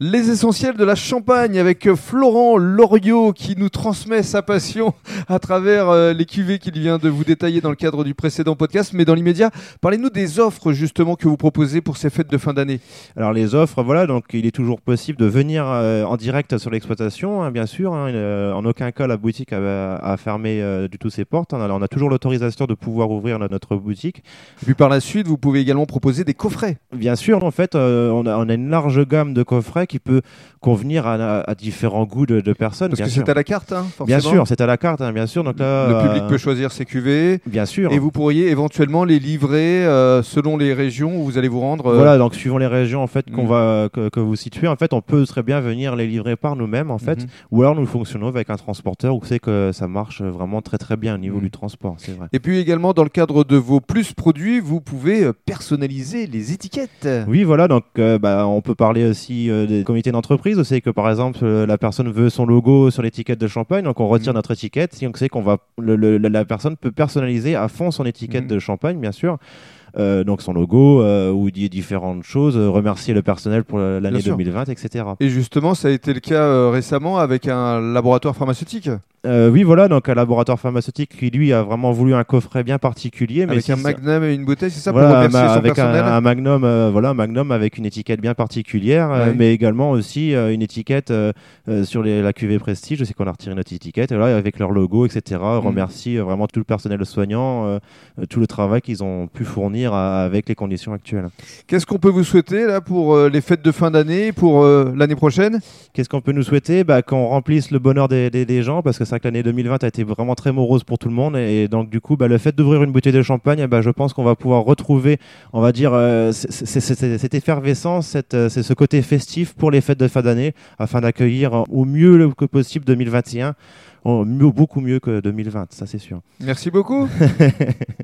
Les essentiels de la Champagne avec Florent Loriot qui nous transmet sa passion à travers euh, les cuvées qu'il vient de vous détailler dans le cadre du précédent podcast. Mais dans l'immédiat, parlez-nous des offres justement que vous proposez pour ces fêtes de fin d'année. Alors les offres, voilà, donc il est toujours possible de venir euh, en direct sur l'exploitation, hein, bien sûr. hein, euh, en aucun cas la boutique a, a fermé euh, du tout ses portes. hein. on a toujours l'autorisation de pouvoir ouvrir no- notre boutique. Et puis par la suite, vous pouvez également proposer des coffrets. Bien sûr, en fait, euh, on, a, on a une large gamme de coffrets qui peut convenir à, à différents goûts de, de personnes. Parce bien que c'est à la carte, hein, Bien forcément. sûr, c'est à la carte, hein, bien sûr. Donc là, Le public euh, peut choisir ses cuvées. Bien sûr. Et vous pourriez éventuellement les livrer euh, selon les régions où vous allez vous rendre. euh, Voilà, donc suivant les régions en fait qu'on Mhm. va que, que vous situez, en fait, on peut très bien venir les livrer par nous-mêmes en fait, Mhm. ou alors nous fonctionnons avec un transporteur où c'est que ça marche vraiment très très bien au niveau Mhm. du transport, c'est vrai. Et puis également, dans le cadre de vos plus produits, vous pouvez personnaliser les étiquettes. Oui, voilà, donc bah, on peut parler aussi des comités d'entreprise. Sait que par exemple, euh, la personne veut son logo sur l'étiquette de champagne, donc on retire Mhm. notre étiquette. Si on sait qu'on va, le- le- la- personne peut personnaliser à fond son étiquette Mhm. de champagne, bien sûr. Euh, donc son logo euh, ou différentes choses, euh, remercier le personnel pour l'année sûr. 2020, etc. Et justement, ça a été le cas récemment avec un laboratoire pharmaceutique, Euh, oui, voilà, donc un laboratoire pharmaceutique qui lui a vraiment voulu un coffret bien particulier, mais avec si un ça- magnum et une bouteille, c'est ça voilà, pour remercier ma- son avec un, personnel un magnum, euh, voilà, un magnum avec une étiquette bien particulière, euh, mais également aussi une étiquette sur les- la cuvée Prestige. Je sais qu'on a retiré notre étiquette, et voilà, avec leur logo, etc. Mm. Remercie vraiment tout le personnel soignant, tout le travail qu'ils ont pu fournir à- avec les conditions actuelles. Qu'est-ce qu'on peut vous souhaiter là pour les fêtes de fin d'année, pour l'année prochaine? Qu'est-ce qu'on peut nous souhaiter? Bah, Qu'on remplisse le bonheur des, des- des gens, parce que c'est vrai que l'année 2020 a été vraiment très morose pour tout le monde. Et, donc, du coup, bah, le fait d'ouvrir une bouteille de champagne, bah, je pense qu'on va pouvoir retrouver, on va dire, euh, cette effervescence, cette, euh, c'est ce côté festif pour les fêtes de fin d'année, afin d'accueillir au mieux que possible 2021. Oh, mieux- beaucoup mieux que 2020, ça c'est sûr. Merci beaucoup.